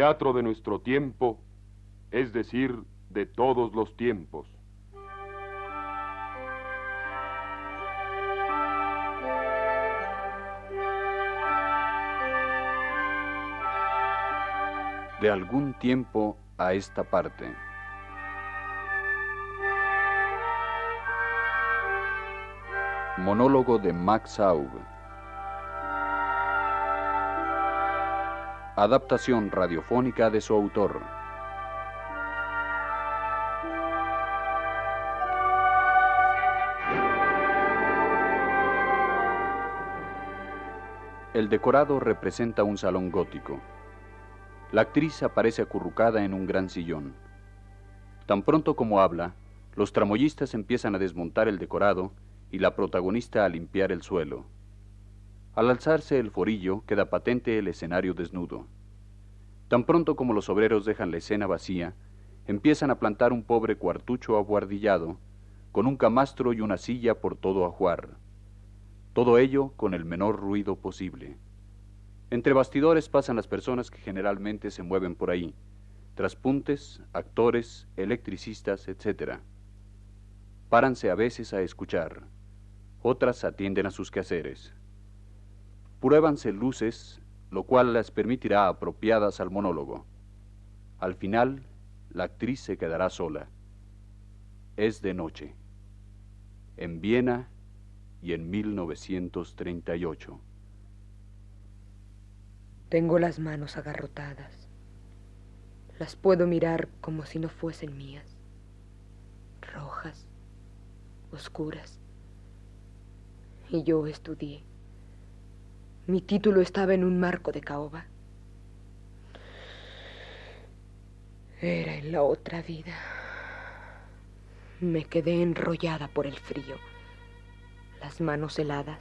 teatro de nuestro tiempo, es decir, de todos los tiempos. De algún tiempo a esta parte. Monólogo de Max Aub. Adaptación radiofónica de su autor. El decorado representa un salón gótico. La actriz aparece acurrucada en un gran sillón. Tan pronto como habla, los tramoyistas empiezan a desmontar el decorado y la protagonista a limpiar el suelo. Al alzarse el forillo queda patente el escenario desnudo. Tan pronto como los obreros dejan la escena vacía, empiezan a plantar un pobre cuartucho abuardillado, con un camastro y una silla por todo ajuar. Todo ello con el menor ruido posible. Entre bastidores pasan las personas que generalmente se mueven por ahí, traspuntes, actores, electricistas, etc. Páranse a veces a escuchar, otras atienden a sus quehaceres. Pruébanse luces, lo cual las permitirá apropiadas al monólogo. Al final, la actriz se quedará sola. Es de noche. En Viena y en 1938. Tengo las manos agarrotadas. Las puedo mirar como si no fuesen mías. Rojas, oscuras. Y yo estudié. Mi título estaba en un marco de caoba. Era en la otra vida. Me quedé enrollada por el frío, las manos heladas.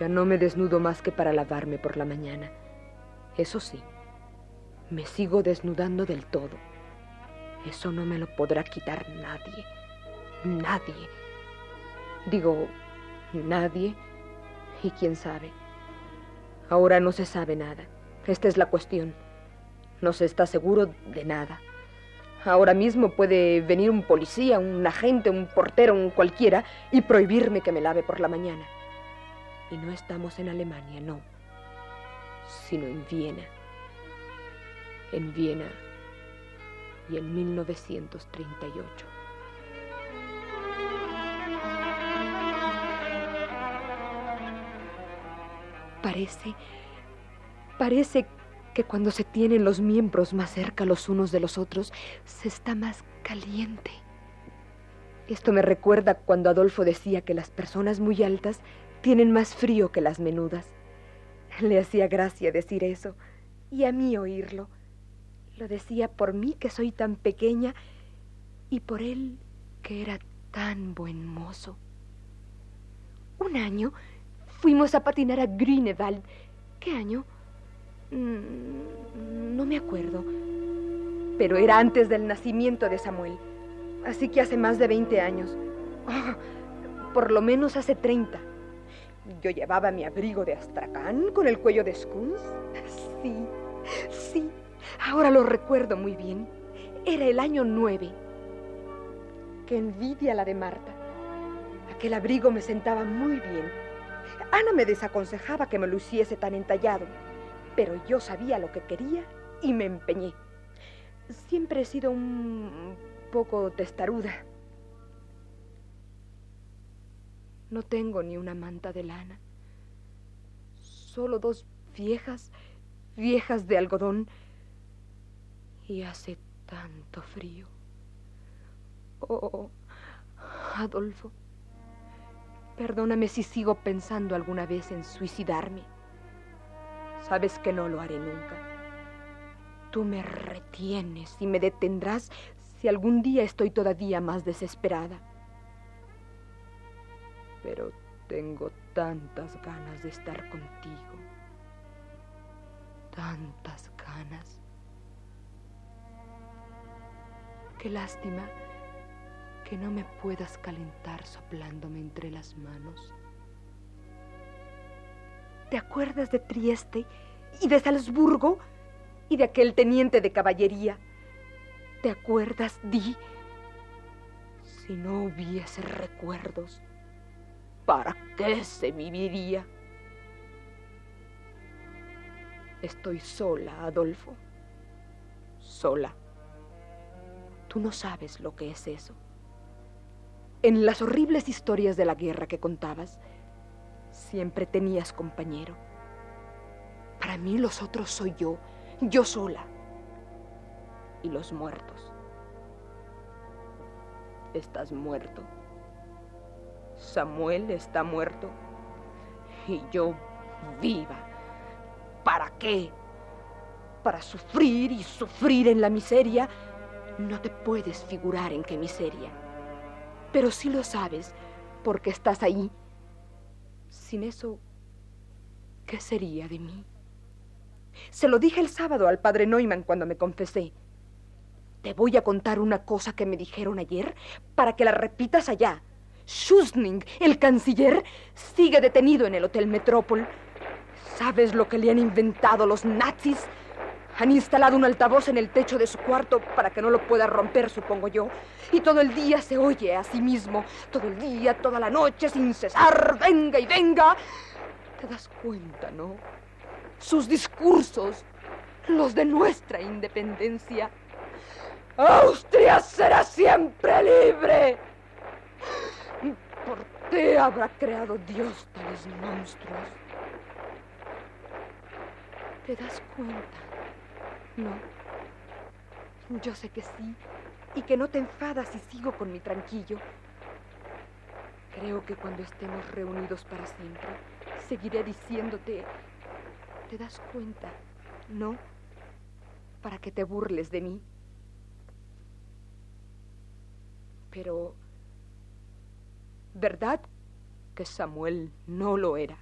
Ya no me desnudo más que para lavarme por la mañana. Eso sí, me sigo desnudando del todo. Eso no me lo podrá quitar nadie. Nadie. Digo, nadie y quién sabe. Ahora no se sabe nada. Esta es la cuestión. No se está seguro de nada. Ahora mismo puede venir un policía, un agente, un portero, un cualquiera, y prohibirme que me lave por la mañana. Y no estamos en Alemania, no, sino en Viena. En Viena y en 1938. Parece, parece que cuando se tienen los miembros más cerca los unos de los otros, se está más caliente. Esto me recuerda cuando Adolfo decía que las personas muy altas tienen más frío que las menudas. Le hacía gracia decir eso y a mí oírlo. Lo decía por mí que soy tan pequeña y por él que era tan buen mozo. Un año Fuimos a patinar a Grünewald. ¿Qué año? Mm, no me acuerdo. Pero era antes del nacimiento de Samuel. Así que hace más de 20 años. Ah, por lo menos hace 30. Yo llevaba mi abrigo de astracán con el cuello de skunks. Sí, sí. Ahora lo recuerdo muy bien. Era el año 9. Qué envidia la de Marta. Aquel abrigo me sentaba muy bien Ana me desaconsejaba que me luciese tan entallado, pero yo sabía lo que quería y me empeñé. Siempre he sido un poco testaruda. No tengo ni una manta de lana, solo dos viejas, viejas de algodón, y hace tanto frío. Oh, Adolfo, perdóname si sigo pensando alguna vez en suicidarme. Sabes que no lo haré nunca. Tú me retienes y me detendrás si algún día estoy todavía más desesperada. Pero tengo tantas ganas de estar contigo. Tantas ganas. Qué lástima que no me puedas calentar soplándome entre las manos. ¿Te acuerdas de Trieste y de Salzburgo y de aquel teniente de caballería? ¿Te acuerdas, Di? Si no hubiese recuerdos, ¿para qué se viviría? Estoy sola, Adolfo. Sola. Tú no sabes lo que es eso. En las horribles historias de la guerra que contabas, siempre tenías compañero. Para mí los otros soy yo, yo sola y los muertos. Estás muerto. Samuel está muerto. Y yo viva. ¿Para qué? Para sufrir y sufrir en la miseria. No te puedes figurar en qué miseria. Pero sí lo sabes, porque estás ahí. Sin eso, ¿qué sería de mí? Se lo dije el sábado al padre Neumann cuando me confesé. Te voy a contar una cosa que me dijeron ayer para que la repitas allá. Schusning, el canciller, sigue detenido en el Hotel Metrópol. ¿Sabes lo que le han inventado los nazis? Han instalado un altavoz en el techo de su cuarto para que no lo pueda romper, supongo yo. Y todo el día se oye a sí mismo. Todo el día, toda la noche, sin cesar. Venga y venga. Te das cuenta, ¿no? Sus discursos, los de nuestra independencia, Austria será siempre libre. ¿Por qué habrá creado Dios tales monstruos? ¿Te das cuenta? No. Yo sé que sí, y que no te enfadas si sigo con mi tranquillo. Creo que cuando estemos reunidos para siempre, seguiré diciéndote, ¿te das cuenta? No, para que te burles de mí. Pero, ¿verdad que Samuel no lo era?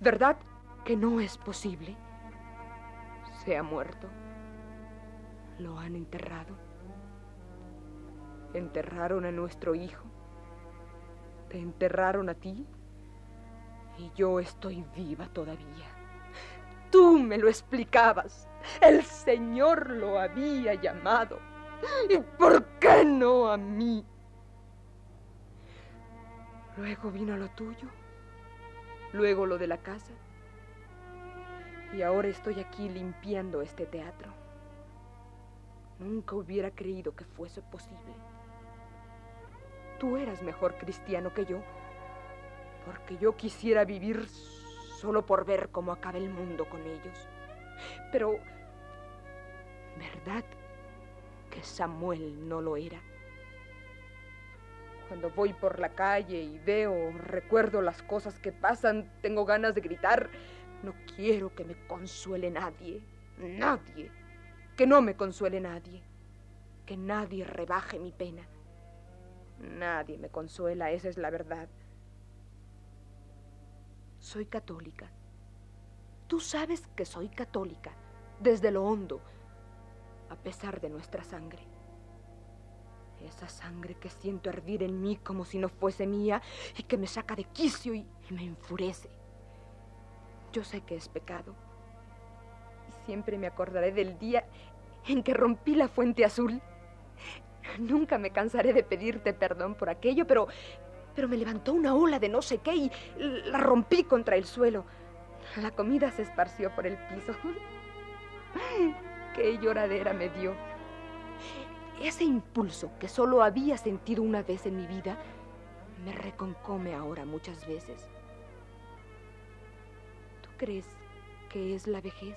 ¿Verdad que no es posible? Se ha muerto. Lo han enterrado. Enterraron a nuestro hijo. Te enterraron a ti. Y yo estoy viva todavía. Tú me lo explicabas. El Señor lo había llamado. ¿Y por qué no a mí? Luego vino lo tuyo, luego lo de la casa. Y ahora estoy aquí limpiando este teatro. Nunca hubiera creído que fuese posible. Tú eras mejor cristiano que yo, porque yo quisiera vivir solo por ver cómo acaba el mundo con ellos. Pero, ¿verdad que Samuel no lo era. Cuando voy por la calle y veo, recuerdo las cosas que pasan, tengo ganas de gritar, no quiero que me consuele nadie, nadie, que no me consuele nadie, que nadie rebaje mi pena. Nadie me consuela, esa es la verdad. Soy católica. Tú sabes que soy católica, desde lo hondo, a pesar de nuestra sangre. Esa sangre que siento hervir en mí como si no fuese mía y que me saca de quicio y, me enfurece. Yo sé que es pecado. Y siempre me acordaré del día en que rompí la fuente azul. Nunca me cansaré de pedirte perdón por aquello, pero, pero me levantó una ola de no sé qué y la rompí contra el suelo. La comida se esparció por el piso. qué lloradera me dio. Ese impulso que solo había sentido una vez en mi vida me reconcome ahora muchas veces. ¿Tú crees que es la vejez?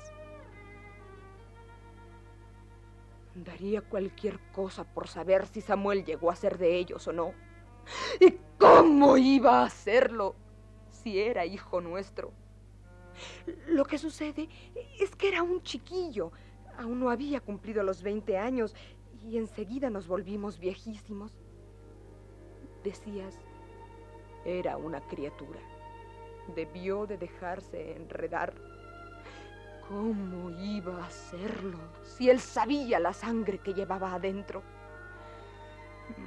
Daría cualquier cosa por saber si Samuel llegó a ser de ellos o no. ¿Y cómo iba a hacerlo si era hijo nuestro? Lo que sucede es que era un chiquillo. Aún no había cumplido los 20 años y enseguida nos volvimos viejísimos. Decías, era una criatura. Debió de dejarse enredar. ¿Cómo iba a hacerlo si él sabía la sangre que llevaba adentro?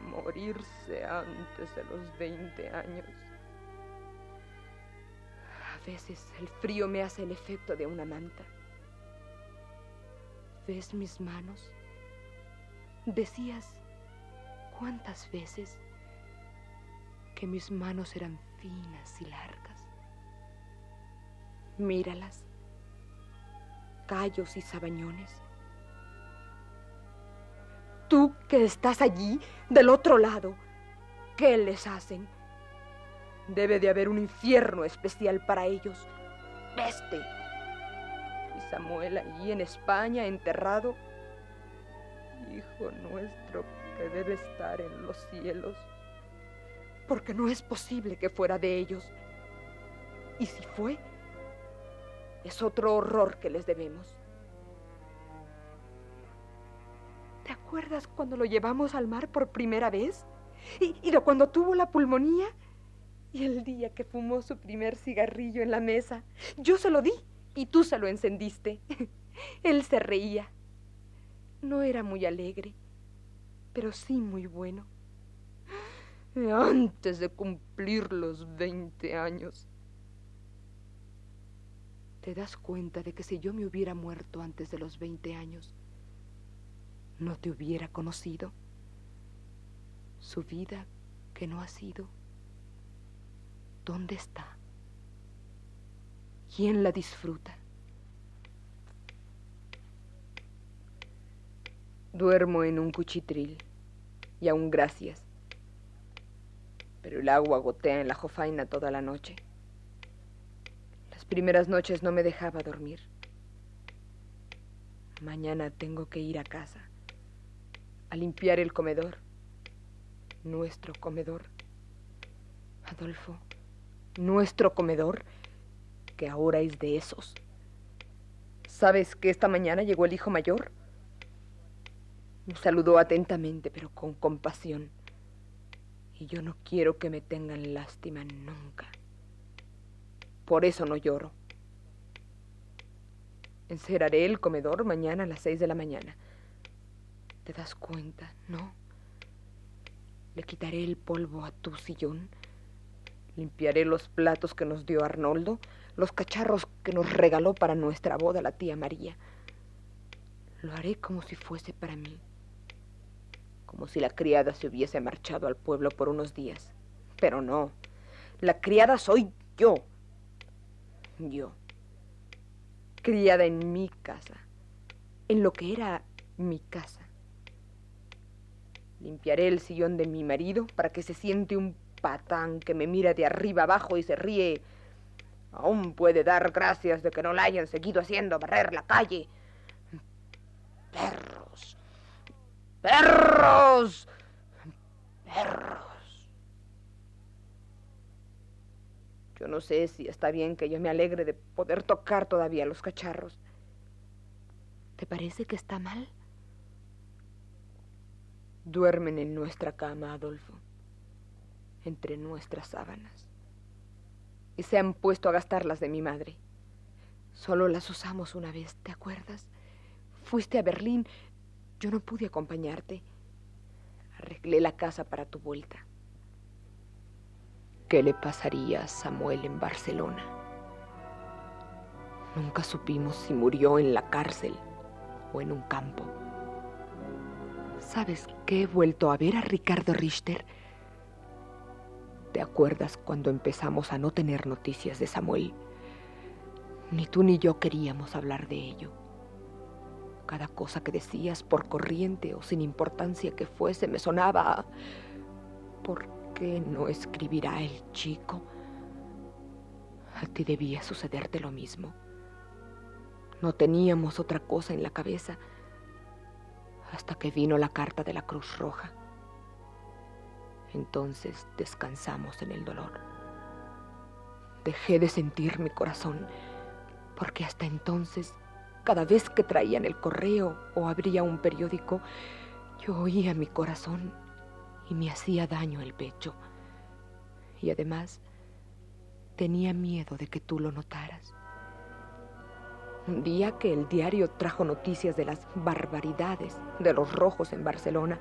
Morirse antes de los 20 años. A veces el frío me hace el efecto de una manta. ¿Ves mis manos? Decías cuántas veces que mis manos eran finas y largas. Míralas, callos y sabañones. Tú que estás allí, del otro lado, ¿qué les hacen? Debe de haber un infierno especial para ellos. Peste. Y Samuel allí en España, enterrado. Hijo nuestro que debe estar en los cielos. Porque no es posible que fuera de ellos. Y si fue, es otro horror que les debemos. ¿Te acuerdas cuando lo llevamos al mar por primera vez? ¿Y, de cuando tuvo la pulmonía? Y el día que fumó su primer cigarrillo en la mesa, yo se lo di y tú se lo encendiste. Él se reía. No era muy alegre, pero sí muy bueno. Antes de cumplir los 20 años. ¿Te das cuenta de que si yo me hubiera muerto antes de los 20 años, no te hubiera conocido? Su vida que no ha sido ¿Dónde está? ¿Quién la disfruta? Duermo en un cuchitril y aún gracias. Pero el agua gotea en la jofaina toda la noche. Primeras noches no me dejaba dormir. Mañana tengo que ir a casa a limpiar el comedor, nuestro comedor. Adolfo, nuestro comedor, que ahora es de esos. ¿Sabes que esta mañana llegó el hijo mayor? Me saludó atentamente, pero con compasión. Y yo no quiero que me tengan lástima nunca. Por eso no lloro. Encerraré el comedor mañana a las seis de la mañana. ¿Te das cuenta? No. Le quitaré el polvo a tu sillón Limpiaré los platos que nos dio Arnoldo, los cacharros que nos regaló para nuestra boda la tía María. Lo haré como si fuese para mí, como si la criada se hubiese marchado al pueblo por unos días. Pero no, la criada soy yo. Yo. Criada en mi casa, en lo que era mi casa. Limpiaré el sillón de mi marido para que se siente un patán que me mira de arriba abajo y se ríe. Aún puede dar gracias de que no la hayan seguido haciendo barrer la calle. Perros. Perros. Perros. Yo no sé si está bien que yo me alegre de poder tocar todavía los cacharros. ¿Te parece que está mal? Duermen en nuestra cama, Adolfo entre nuestras sábanas. Y se han puesto a gastarlas de mi madre. Solo las usamos una vez, ¿te acuerdas? Fuiste a Berlín, yo no pude acompañarte. Arreglé la casa para tu vuelta. ¿Qué le pasaría a Samuel en Barcelona? Nunca supimos si murió en la cárcel o en un campo. ¿Sabes que he vuelto a ver a Ricardo Richter? ¿Te acuerdas cuando empezamos a no tener noticias de Samuel? Ni tú ni yo queríamos hablar de ello. Cada cosa que decías, por corriente o sin importancia que fuese, me sonaba... ¿Por no escribirá el chico? A ti debía sucederte lo mismo. No teníamos otra cosa en la cabeza hasta que vino la carta de la Cruz Roja. Entonces descansamos en el dolor. Dejé de sentir mi corazón, porque hasta entonces, cada vez que traían el correo o abría un periódico, yo oía mi corazón y me hacía daño el pecho. Y además, tenía miedo de que tú lo notaras. Un día que el diario trajo noticias de las barbaridades de los rojos en Barcelona,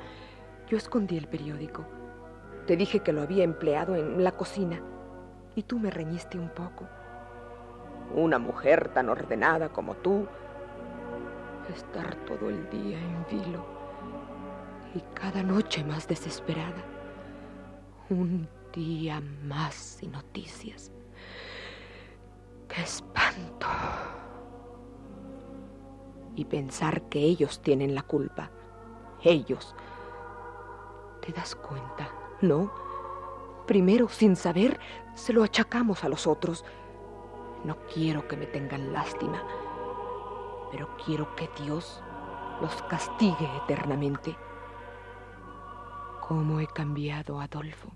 yo escondí el periódico. Te dije que lo había empleado en la cocina y tú me reñiste un poco. Una mujer tan ordenada como tú, estar todo el día en vilo y cada noche más desesperada. Un día más sin noticias. ¡Qué espanto! y pensar que ellos tienen la culpa. Ellos. ¿Te das cuenta? ¿No? Primero, sin saber, se lo achacamos a los otros. No quiero que me tengan lástima, pero quiero que Dios los castigue eternamente. ¿Cómo he cambiado, Adolfo?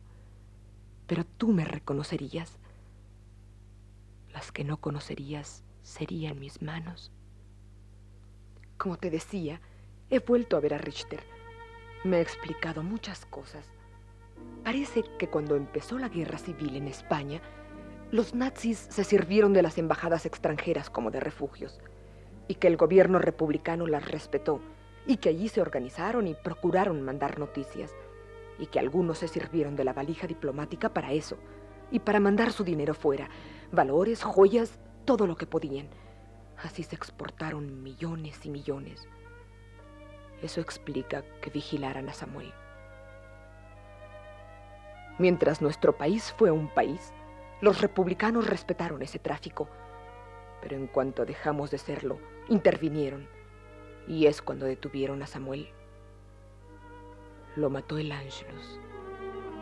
Pero tú me reconocerías. Las que no conocerías serían mis manos. Como te decía, he vuelto a ver a Richter. Me ha explicado muchas cosas. Parece que cuando empezó la guerra civil en España, los nazis se sirvieron de las embajadas extranjeras como de refugios, y que el gobierno republicano las respetó, y que allí se organizaron y procuraron mandar noticias, y que algunos se sirvieron de la valija diplomática para eso, y para mandar su dinero fuera, valores, joyas, todo lo que podían Así se exportaron millones y millones. Eso explica que vigilaran a Samuel. Mientras nuestro país fue un país, los republicanos respetaron ese tráfico, pero en cuanto dejamos de serlo, intervinieron, y es cuando detuvieron a Samuel. Lo mató el Ángelus,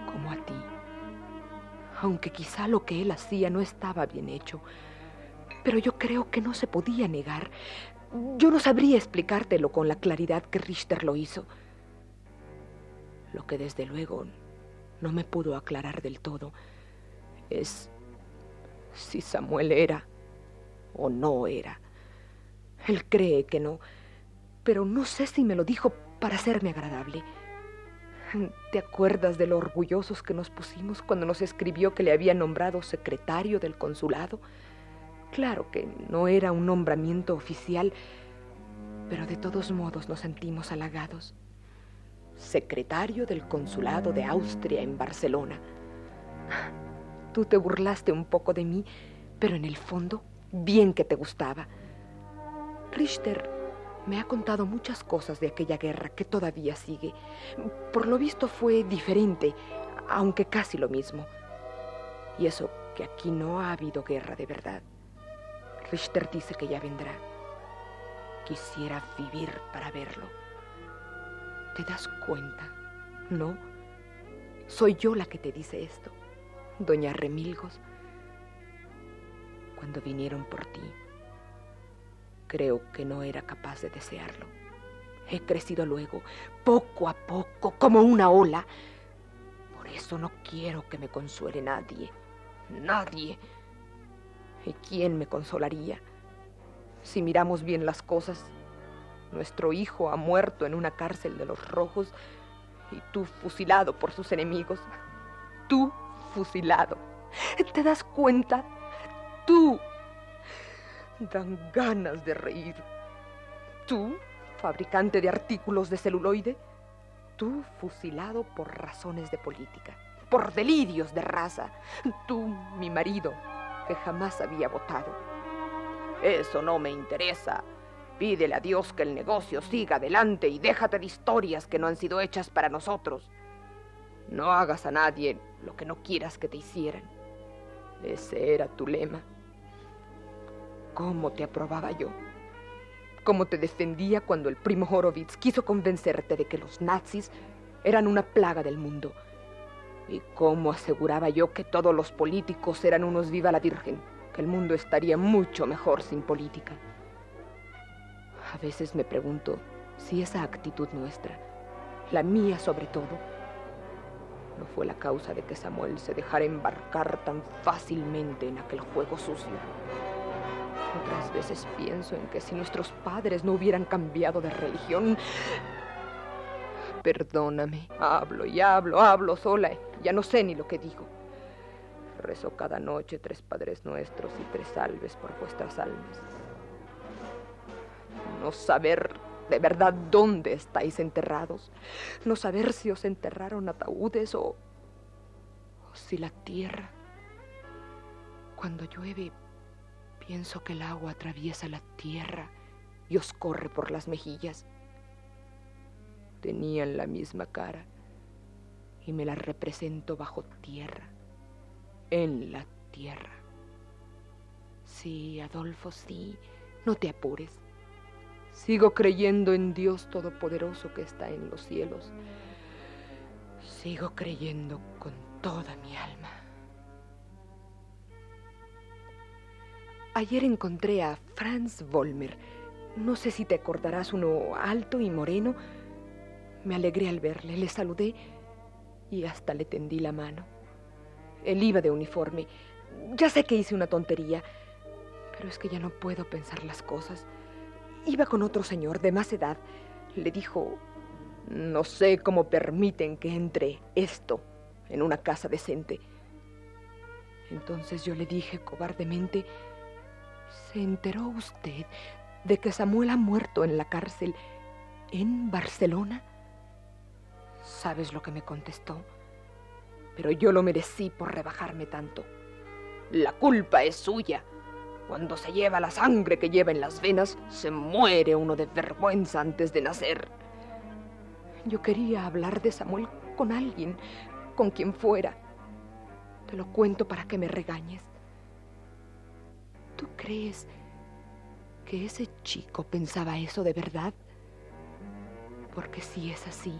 como a ti, aunque quizá lo que él hacía no estaba bien hecho, pero yo creo que no se podía negar. Yo no sabría explicártelo con la claridad que Richter lo hizo. Lo que desde luego no me pudo aclarar del todo es si Samuel era o no era. Él cree que no, pero no sé si me lo dijo para hacerme agradable. ¿Te acuerdas de lo orgullosos que nos pusimos cuando nos escribió que le había nombrado secretario del consulado? Claro que no era un nombramiento oficial, pero de todos modos nos sentimos halagados. Secretario del Consulado de Austria en Barcelona. Tú te burlaste un poco de mí, pero en el fondo, bien que te gustaba. Richter me ha contado muchas cosas de aquella guerra que todavía sigue. Por lo visto fue diferente, aunque casi lo mismo. Y eso que aquí no ha habido guerra de verdad. Richter dice que ya vendrá. Quisiera vivir para verlo. ¿Te das cuenta? ¿No? Soy yo la que te dice esto, doña Remilgos. Cuando vinieron por ti, creo que no era capaz de desearlo. He crecido luego, poco a poco, como una ola. Por eso no quiero que me consuele nadie. Nadie. ¿Y quién me consolaría? Si miramos bien las cosas, nuestro hijo ha muerto en una cárcel de los rojos y tú fusilado por sus enemigos. Tú fusilado. ¿Te das cuenta? Tú. Dan ganas de reír. Tú, fabricante de artículos de celuloide. Tú fusilado por razones de política, por delirios de raza. Tú, mi marido, que jamás había votado. Eso no me interesa. Pídele a Dios que el negocio siga adelante y déjate de historias que no han sido hechas para nosotros. No hagas a nadie lo que no quieras que te hicieran. Ese era tu lema. ¿Cómo te aprobaba yo? cómo te defendía cuando el primo Horowitz quiso convencerte de que los nazis eran una plaga del mundo. Y cómo aseguraba yo que todos los políticos eran unos viva la Virgen, que el mundo estaría mucho mejor sin política. A veces me pregunto si esa actitud nuestra, la mía sobre todo, no fue la causa de que Samuel se dejara embarcar tan fácilmente en aquel juego sucio. Otras veces pienso en que si nuestros padres no hubieran cambiado de religión... Perdóname, hablo y hablo, hablo sola, ya no sé ni lo que digo. Rezo cada noche tres Padres Nuestros y tres salves por vuestras almas. No saber de verdad dónde estáis enterrados. No saber si os enterraron ataúdes o, o si la tierra. Cuando llueve, pienso que el agua atraviesa la tierra y os corre por las mejillas. Tenían la misma cara y me la represento bajo tierra, en la tierra. Sí, Adolfo, sí, no te apures. Sigo creyendo en Dios Todopoderoso que está en los cielos. Sigo creyendo con toda mi alma. Ayer encontré a Franz Vollmer. No sé si te acordarás, uno alto y moreno. Me alegré al verle, le saludé y hasta le tendí la mano. Él iba de uniforme. Ya sé que hice una tontería, pero es que ya no puedo pensar las cosas. Iba con otro señor de más edad. Le dijo, no sé cómo permiten que entre esto en una casa decente. Entonces yo le dije cobardemente, ¿se enteró usted de que Samuel ha muerto en la cárcel en Barcelona? ¿Sabes lo que me contestó? Pero yo lo merecí por rebajarme tanto. La culpa es suya. Cuando se lleva la sangre que lleva en las venas, se muere uno de vergüenza antes de nacer. Yo quería hablar de Samuel con alguien, con quien fuera. Te lo cuento para que me regañes. ¿Tú crees que ese chico pensaba eso de verdad? Porque si es así,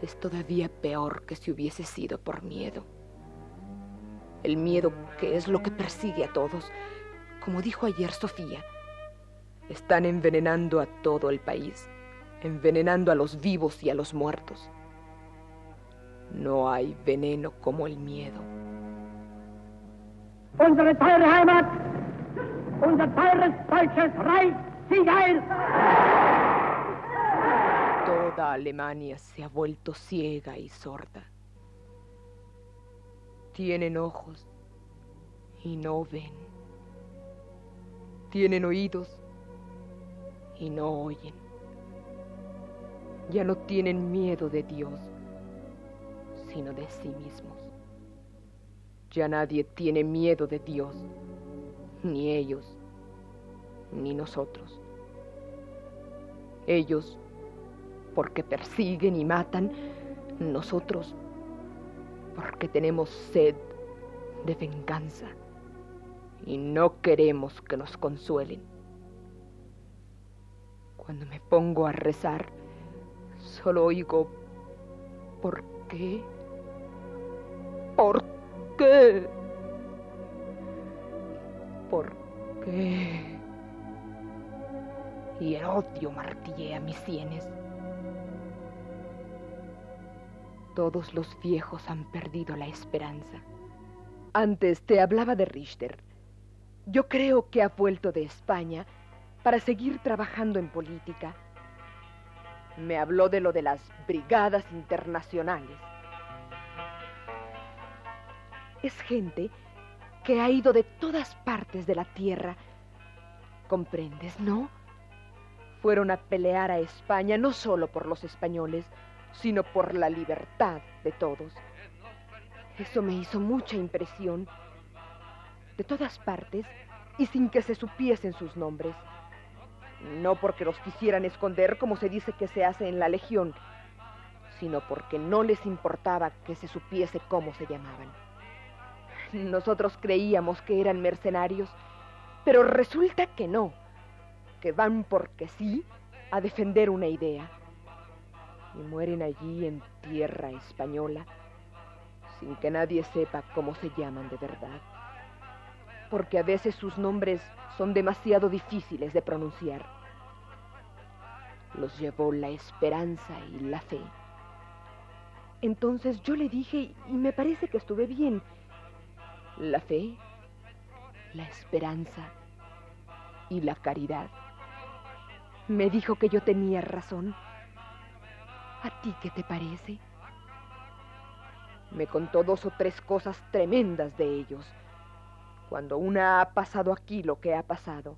es todavía peor que si hubiese sido por miedo el miedo que es lo que persigue a todos. Como dijo ayer Sofía, están envenenando a todo el país, envenenando a los vivos y a los muertos. No hay veneno como el miedo. Unsere teure Heimat, unser teures deutsches Reich, Toda Alemania se ha vuelto ciega y sorda. Tienen ojos y no ven. Tienen oídos y no oyen. Ya no tienen miedo de Dios, sino de sí mismos. Ya nadie tiene miedo de Dios, ni ellos, ni nosotros. Ellos, porque persiguen y matan, nosotros porque tenemos sed de venganza y no queremos que nos consuelen. Cuando me pongo a rezar, solo oigo, ¿por qué? ¿Por qué? ¿Por qué? Y el odio martillea mis sienes. Todos los viejos han perdido la esperanza. Antes te hablaba de Richter. Yo creo que ha vuelto de España para seguir trabajando en política. Me habló de lo de las brigadas internacionales. Es gente que ha ido de todas partes de la tierra. ¿Comprendes, no? Fueron a pelear a España no solo por los españoles, sino por la libertad de todos. Eso me hizo mucha impresión. De todas partes y sin que se supiesen sus nombres. No porque los quisieran esconder como se dice que se hace en la Legión, sino porque no les importaba que se supiese cómo se llamaban. Nosotros creíamos que eran mercenarios, pero resulta que no. que van porque sí a defender una idea y mueren allí en tierra española sin que nadie sepa cómo se llaman de verdad, porque a veces sus nombres son demasiado difíciles de pronunciar. Los llevó la esperanza y la fe. Entonces yo le dije, y me parece que estuve bien, la fe, la esperanza y la caridad. Me dijo que yo tenía razón. ¿A ti qué te parece? Me contó dos o tres cosas tremendas de ellos. Cuando una ha pasado aquí lo que ha pasado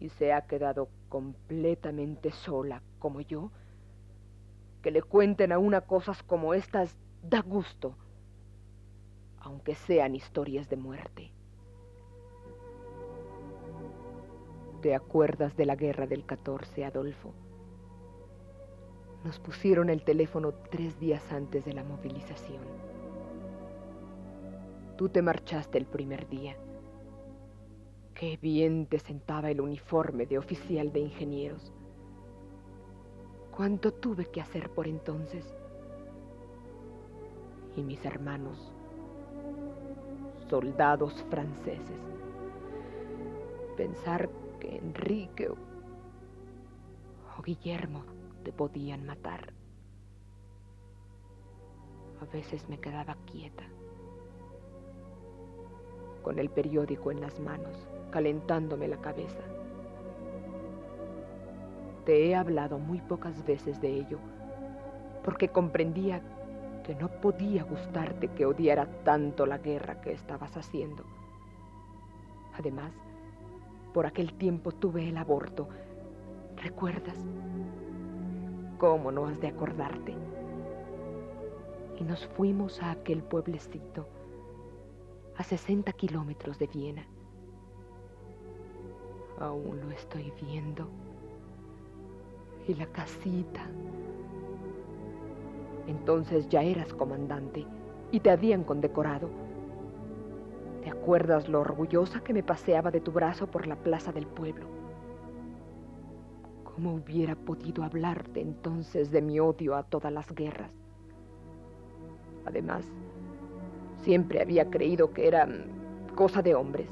y se ha quedado completamente sola como yo, que le cuenten a una cosas como estas da gusto, aunque sean historias de muerte. ¿Te acuerdas de la guerra del 14, Adolfo? Nos pusieron el teléfono tres días antes de la movilización. Tú te marchaste el primer día. Qué bien te sentaba el uniforme de oficial de ingenieros. ¿Cuánto tuve que hacer por entonces? Y mis hermanos, soldados franceses. Pensar que Enrique o Guillermo te podían matar. A veces me quedaba quieta, con el periódico en las manos, calentándome la cabeza. Te he hablado muy pocas veces de ello, porque comprendía que no podía gustarte que odiara tanto la guerra que estabas haciendo. Además, por aquel tiempo tuve el aborto. ¿Recuerdas? ¿Cómo no has de acordarte? Y nos fuimos a aquel pueblecito, a 60 kilómetros de Viena. Aún lo estoy viendo. Y la casita. Entonces ya eras comandante y te habían condecorado. ¿Te acuerdas lo orgullosa que me paseaba de tu brazo por la plaza del pueblo? ¿Cómo hubiera podido hablarte entonces de mi odio a todas las guerras? Además, siempre había creído que eran cosa de hombres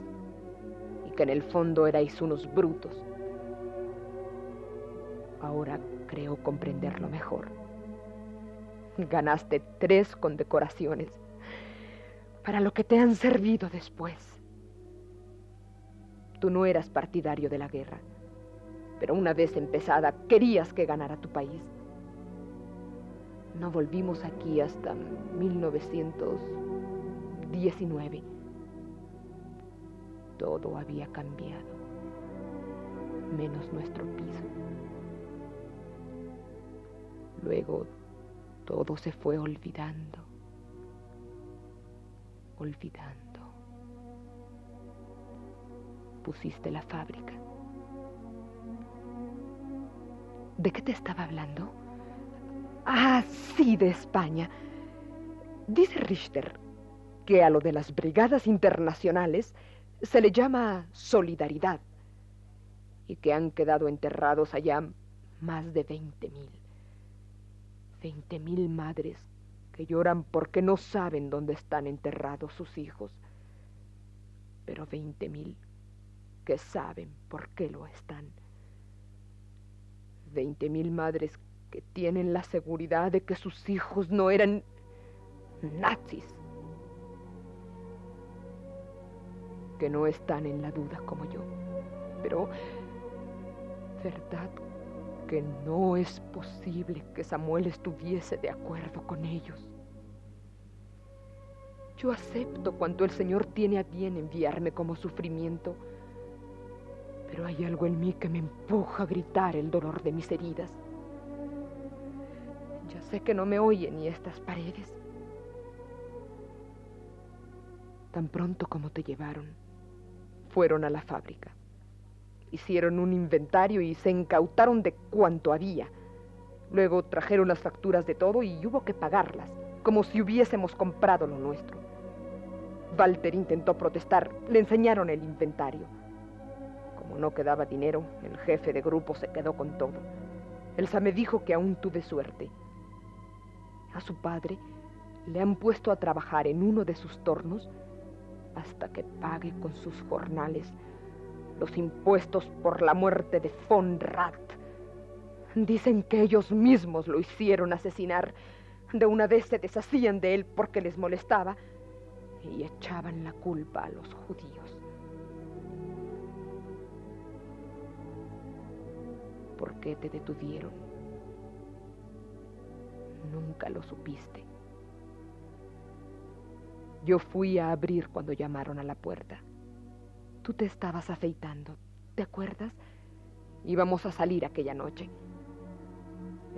y que en el fondo erais unos brutos. Ahora creo comprenderlo mejor. Ganaste tres condecoraciones para lo que te han servido después. Tú no eras partidario de la guerra pero una vez empezada querías que ganara tu país. No volvimos aquí hasta 1919. Todo había cambiado, menos nuestro piso. Luego todo se fue olvidando, olvidando. Pusiste la fábrica ¿De qué te estaba hablando? Ah, sí, de España. Dice Richter que a lo de las brigadas internacionales se le llama solidaridad y que han quedado enterrados allá más de veinte mil. Veinte mil madres que lloran porque no saben dónde están enterrados sus hijos, pero veinte mil que saben por qué lo están. Veinte mil madres que tienen la seguridad de que sus hijos no eran nazis. Que no están en la duda como yo. Pero, ¿verdad que no es posible que Samuel estuviese de acuerdo con ellos? Yo acepto cuanto el Señor tiene a bien enviarme como sufrimiento pero hay algo en mí que me empuja a gritar el dolor de mis heridas. Ya sé que no me oyen ni estas paredes. Tan pronto como te llevaron, fueron a la fábrica. Hicieron un inventario y se incautaron de cuanto había. Luego trajeron las facturas de todo y hubo que pagarlas, como si hubiésemos comprado lo nuestro. Walter intentó protestar, le enseñaron el inventario Como no quedaba dinero, el jefe de grupo se quedó con todo. Elsa me dijo que aún tuve suerte. A su padre le han puesto a trabajar en uno de sus tornos hasta que pague con sus jornales los impuestos por la muerte de von Rat. Dicen que ellos mismos lo hicieron asesinar. De una vez se deshacían de él porque les molestaba y echaban la culpa a los judíos. ¿Por qué te detuvieron? Nunca lo supiste. Yo fui a abrir cuando llamaron a la puerta. Tú te estabas afeitando, ¿te acuerdas? Íbamos a salir aquella noche.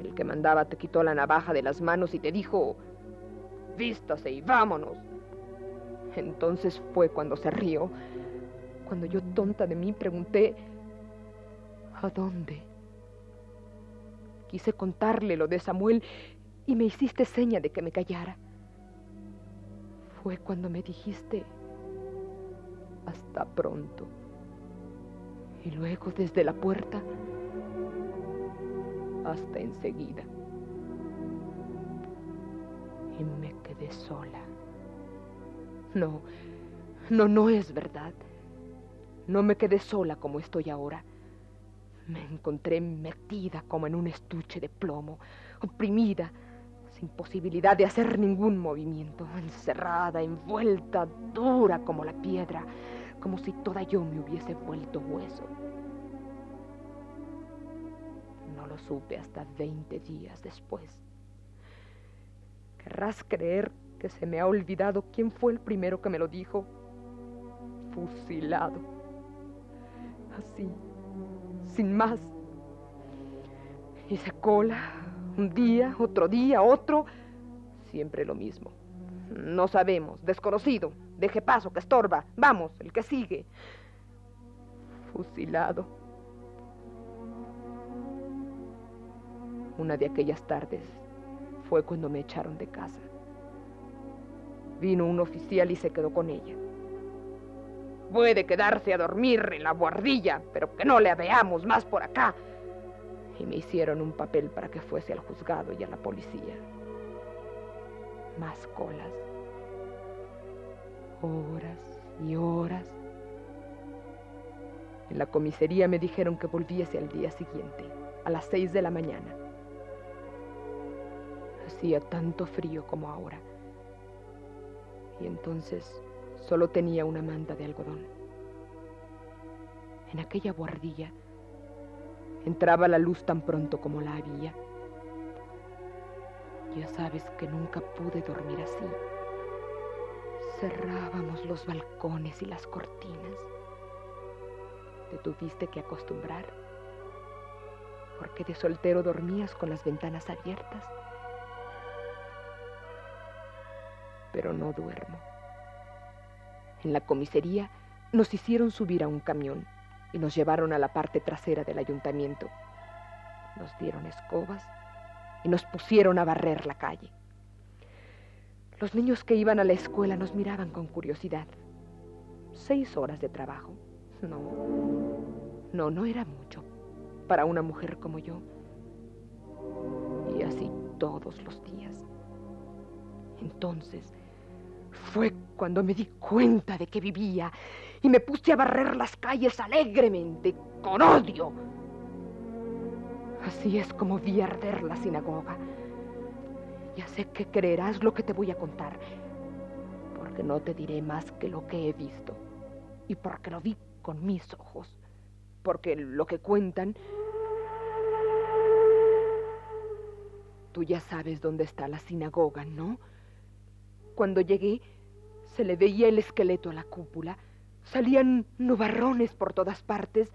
El que mandaba te quitó la navaja de las manos y te dijo, vístase y vámonos. Entonces fue cuando se rió, cuando yo tonta de mí pregunté, ¿a dónde? Quise contarle lo de Samuel y me hiciste seña de que me callara. Fue cuando me dijiste, hasta pronto. Y luego desde la puerta, hasta enseguida. Y me quedé sola. No, no, no es verdad. No me quedé sola como estoy ahora. Me encontré metida como en un estuche de plomo, oprimida, sin posibilidad de hacer ningún movimiento, encerrada, envuelta, dura como la piedra, como si toda yo me hubiese vuelto hueso. No lo supe hasta veinte días después. Querrás creer que se me ha olvidado quién fue el primero que me lo dijo. Fusilado. Así, sin más. Hice cola, un día, otro día, otro, siempre lo mismo. No sabemos, desconocido. Deje paso, que estorba. Vamos, el que sigue. Fusilado. Una de aquellas tardes fue cuando me echaron de casa. Vino un oficial y se quedó con ella. Puede quedarse a dormir en la guardilla, pero que no le veamos más por acá. Y me hicieron un papel para que fuese al juzgado y a la policía. Más colas. Horas y horas. En la comisaría me dijeron que volviese al día siguiente, a las seis de la mañana. Hacía tanto frío como ahora. Y entonces solo tenía una manta de algodón. En aquella guardilla entraba la luz tan pronto como la había. Ya sabes que nunca pude dormir así. Cerrábamos los balcones y las cortinas. Te tuviste que acostumbrar, porque de soltero dormías con las ventanas abiertas. Pero no duermo. En la comisaría nos hicieron subir a un camión y nos llevaron a la parte trasera del ayuntamiento. Nos dieron escobas y nos pusieron a barrer la calle. Los niños que iban a la escuela nos miraban con curiosidad. Seis horas de trabajo. No, no, no era mucho para una mujer como yo. Y así todos los días. Entonces fue cuando me di cuenta de que vivía y me puse a barrer las calles alegremente, con odio. Así es como vi arder la sinagoga. Ya sé que creerás lo que te voy a contar, porque no te diré más que lo que he visto, y porque lo vi con mis ojos, porque lo que cuentan... Tú ya sabes dónde está la sinagoga, ¿no? Cuando llegué, se le veía el esqueleto a la cúpula, salían nubarrones por todas partes,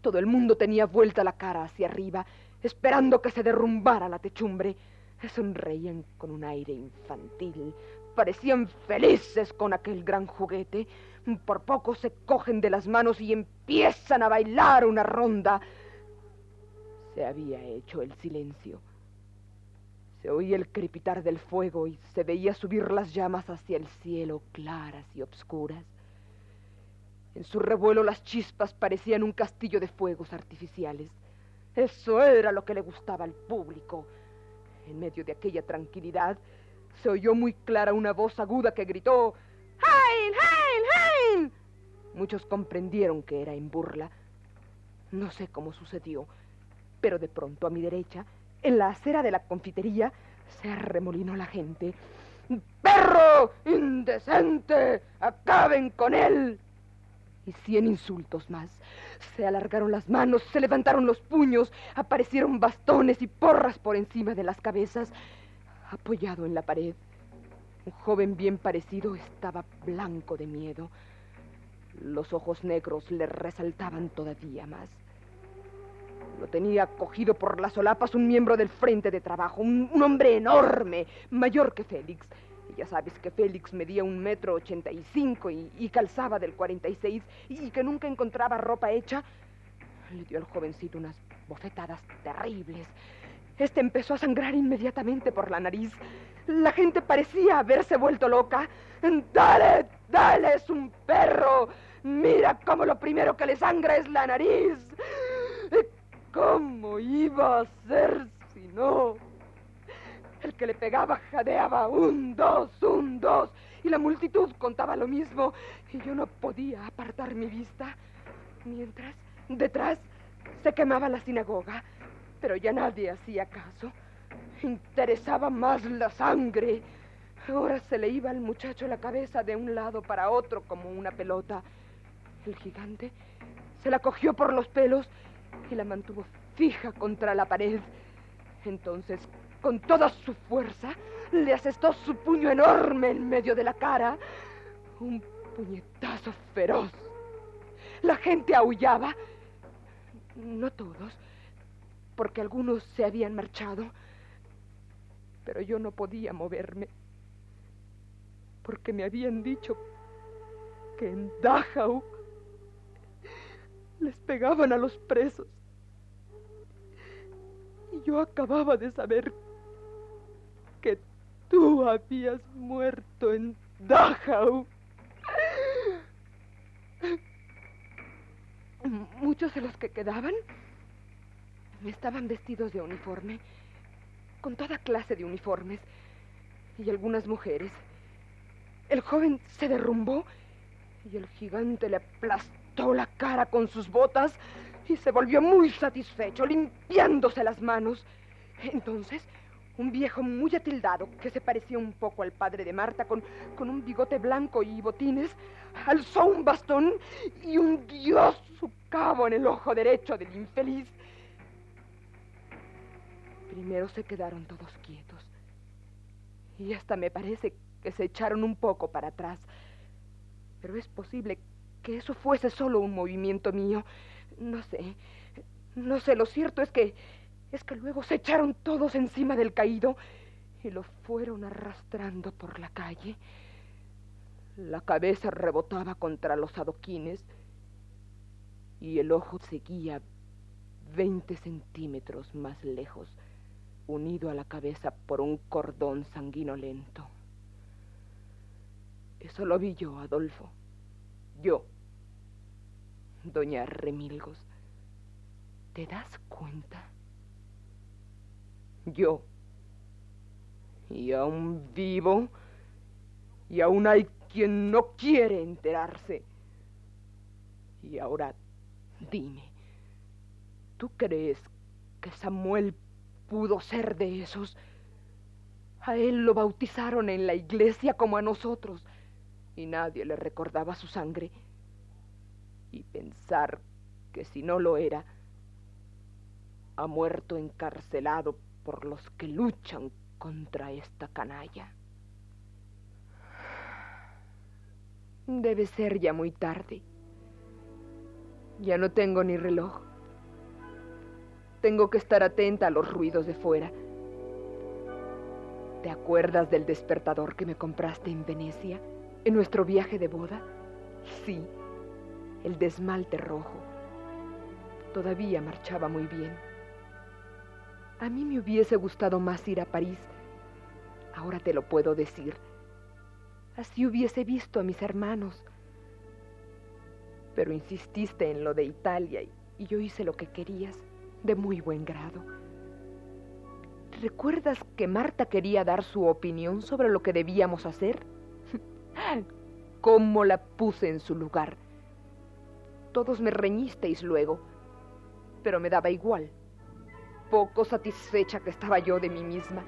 todo el mundo tenía vuelta la cara hacia arriba, esperando que se derrumbara la techumbre. Sonreían con un aire infantil, parecían felices con aquel gran juguete. Por poco se cogen de las manos y empiezan a bailar una ronda. Se había hecho el silencio. Se oía el crepitar del fuego y se veía subir las llamas hacia el cielo claras y obscuras. En su revuelo las chispas parecían un castillo de fuegos artificiales. Eso era lo que le gustaba al público. En medio de aquella tranquilidad se oyó muy clara una voz aguda que gritó ¡Heil, Heil, Heil! Muchos comprendieron que era en burla. No sé cómo sucedió, pero de pronto a mi derecha, en la acera de la confitería, se arremolinó la gente. ¡Perro! ¡Indecente! ¡Acaben con él! Y cien insultos más. Se alargaron las manos, se levantaron los puños, aparecieron bastones y porras por encima de las cabezas. Apoyado en la pared, un joven bien parecido estaba blanco de miedo. Los ojos negros le resaltaban todavía más. Lo tenía cogido por las solapas un miembro del frente de trabajo, un, hombre enorme, mayor que Félix. Y ya sabes que Félix medía un metro ochenta y cinco y calzaba del cuarenta y seis y que nunca encontraba ropa hecha. Le dio al jovencito unas bofetadas terribles. Este empezó a sangrar inmediatamente por la nariz. La gente parecía haberse vuelto loca. ¡Dale, dale, es un perro! Mira cómo lo primero que le sangra es la nariz. ¿Cómo iba a ser si no? El que le pegaba jadeaba un, dos, un, dos, y la multitud contaba lo mismo, y yo no podía apartar mi vista. Mientras, detrás, se quemaba la sinagoga, pero ya nadie hacía caso. Interesaba más la sangre. Ahora se le iba al muchacho la cabeza de un lado para otro como una pelota. El gigante se la cogió por los pelos y la mantuvo fija contra la pared. Entonces, con toda su fuerza, le asestó su puño enorme en medio de la cara. Un puñetazo feroz. La gente aullaba. No todos, porque algunos se habían marchado. Pero yo no podía moverme, porque me habían dicho que en Dachau les pegaban a los presos. Y yo acababa de saber que tú habías muerto en Dachau. Muchos de los que quedaban estaban vestidos de uniforme, con toda clase de uniformes, y algunas mujeres. El joven se derrumbó y el gigante le aplastó la cara con sus botas y se volvió muy satisfecho, limpiándose las manos. Entonces, un viejo muy atildado, que se parecía un poco al padre de Marta, con, con un bigote blanco y botines, alzó un bastón y hundió su cabo en el ojo derecho del infeliz. Primero se quedaron todos quietos. Y hasta me parece que se echaron un poco para atrás. Pero es posible que eso fuese solo un movimiento mío. No sé. No sé, lo cierto es que es que luego se echaron todos encima del caído y lo fueron arrastrando por la calle. La cabeza rebotaba contra los adoquines y el ojo seguía veinte centímetros más lejos, unido a la cabeza por un cordón sanguinolento. Eso lo vi yo, Adolfo. Yo. Doña Remilgos. ¿Te das cuenta? Yo. Y aún vivo. Y aún hay quien no quiere enterarse. Y ahora, dime, ¿tú crees que Samuel pudo ser de esos? A él lo bautizaron en la iglesia como a nosotros y nadie le recordaba su sangre. Y pensar que si no lo era, ha muerto encarcelado por los que luchan contra esta canalla. Debe ser ya muy tarde. Ya no tengo ni reloj. Tengo que estar atenta a los ruidos de fuera. ¿Te acuerdas del despertador que me compraste en Venecia, en nuestro viaje de boda? Sí, el desmalte rojo. Todavía marchaba muy bien. A mí me hubiese gustado más ir a París. Ahora te lo puedo decir. Así hubiese visto a mis hermanos. Pero insististe en lo de Italia y, yo hice lo que querías, de muy buen grado. ¿Recuerdas que Marta quería dar su opinión sobre lo que debíamos hacer? ¿Cómo la puse en su lugar? Todos me reñisteis luego, pero me daba igual. Poco satisfecha que estaba yo de mí misma.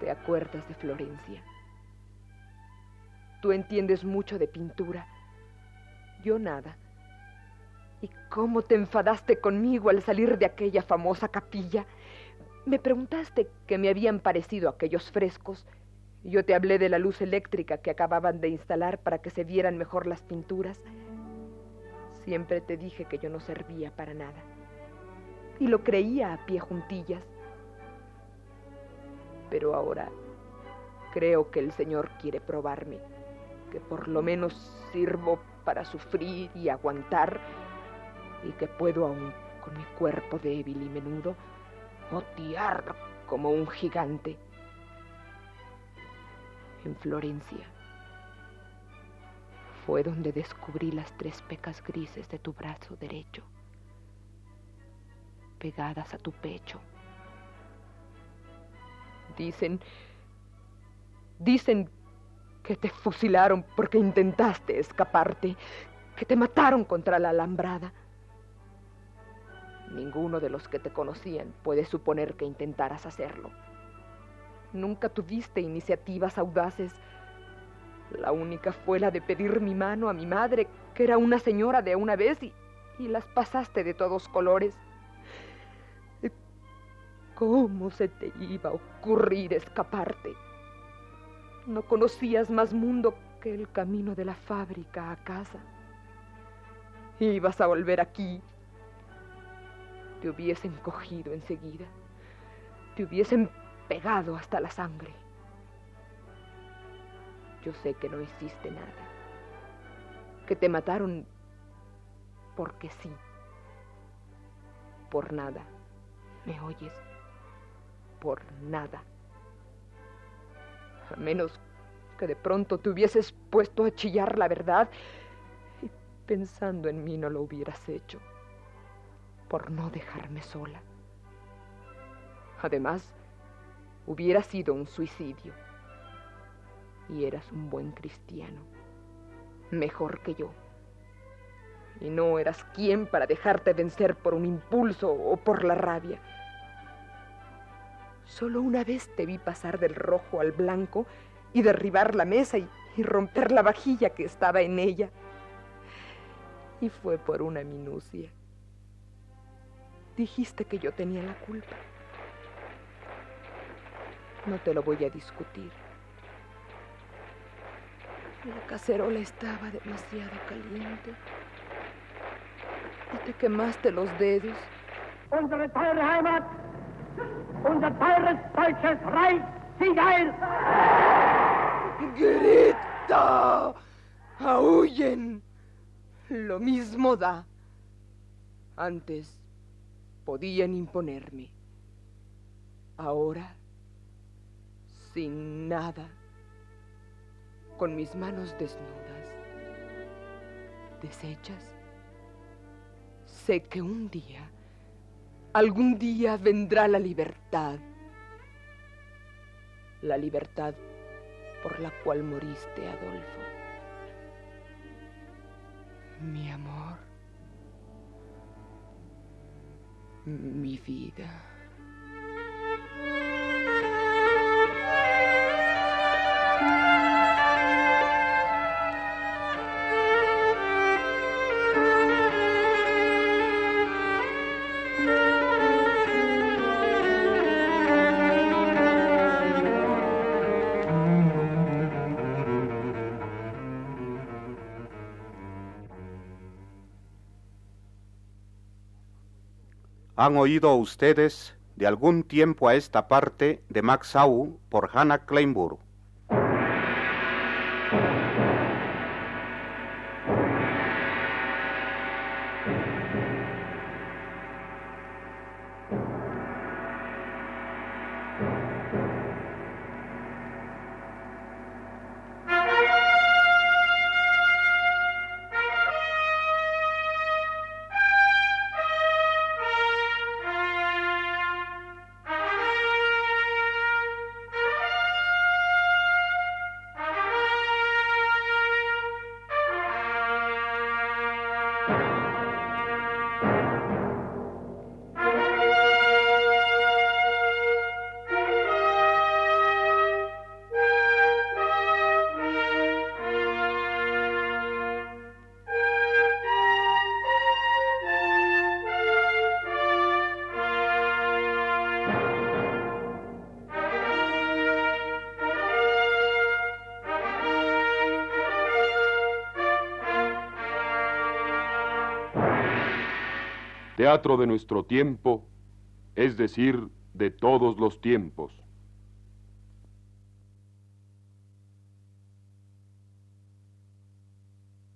¿Te acuerdas de Florencia? Tú entiendes mucho de pintura. Yo nada. ¿Y cómo te enfadaste conmigo al salir de aquella famosa capilla? Me preguntaste qué me habían parecido aquellos frescos. Yo te hablé de la luz eléctrica que acababan de instalar para que se vieran mejor las pinturas. Siempre te dije que yo no servía para nada. Y lo creía a pie juntillas. Pero ahora creo que el Señor quiere probarme, que por lo menos sirvo para sufrir y aguantar y que puedo aún, con mi cuerpo débil y menudo, otear como un gigante. En Florencia fue donde descubrí las tres pecas grises de tu brazo derecho, pegadas a tu pecho. Dicen, dicen que te fusilaron porque intentaste escaparte, que te mataron contra la alambrada. Ninguno de los que te conocían puede suponer que intentaras hacerlo. Nunca tuviste iniciativas audaces. La única fue la de pedir mi mano a mi madre, que era una señora de una vez, y, y las pasaste de todos colores. ¿Cómo se te iba a ocurrir escaparte? No conocías más mundo que el camino de la fábrica a casa. Ibas a volver aquí te hubiesen cogido enseguida, te hubiesen pegado hasta la sangre. Yo sé que no hiciste nada, que te mataron porque sí, por nada. ¿Me oyes? Por nada. A menos que de pronto te hubieses puesto a chillar la verdad y pensando en mí no lo hubieras hecho por no dejarme sola. Además, hubiera sido un suicidio. Y eras un buen cristiano, mejor que yo. Y no eras quien para dejarte vencer por un impulso o por la rabia. Solo una vez te vi pasar del rojo al blanco y derribar la mesa y, romper la vajilla que estaba en ella. Y fue por una minucia. Dijiste que yo tenía la culpa. No te lo voy a discutir. La cacerola estaba demasiado caliente. Y te quemaste los dedos. Unsere teure Heimat, unser teures deutsches Reich, sieg heil! ¡Grita! ¡Aúllen! Lo mismo da. Antes podían imponerme. Ahora, sin nada, con mis manos desnudas, deshechas, sé que un día, algún día vendrá la libertad. La libertad por la cual moriste, Adolfo. Mi amor. mi vida. Han oído ustedes de algún tiempo a esta parte de Max por Hannah Kleinburg. De nuestro tiempo, es decir, de todos los tiempos.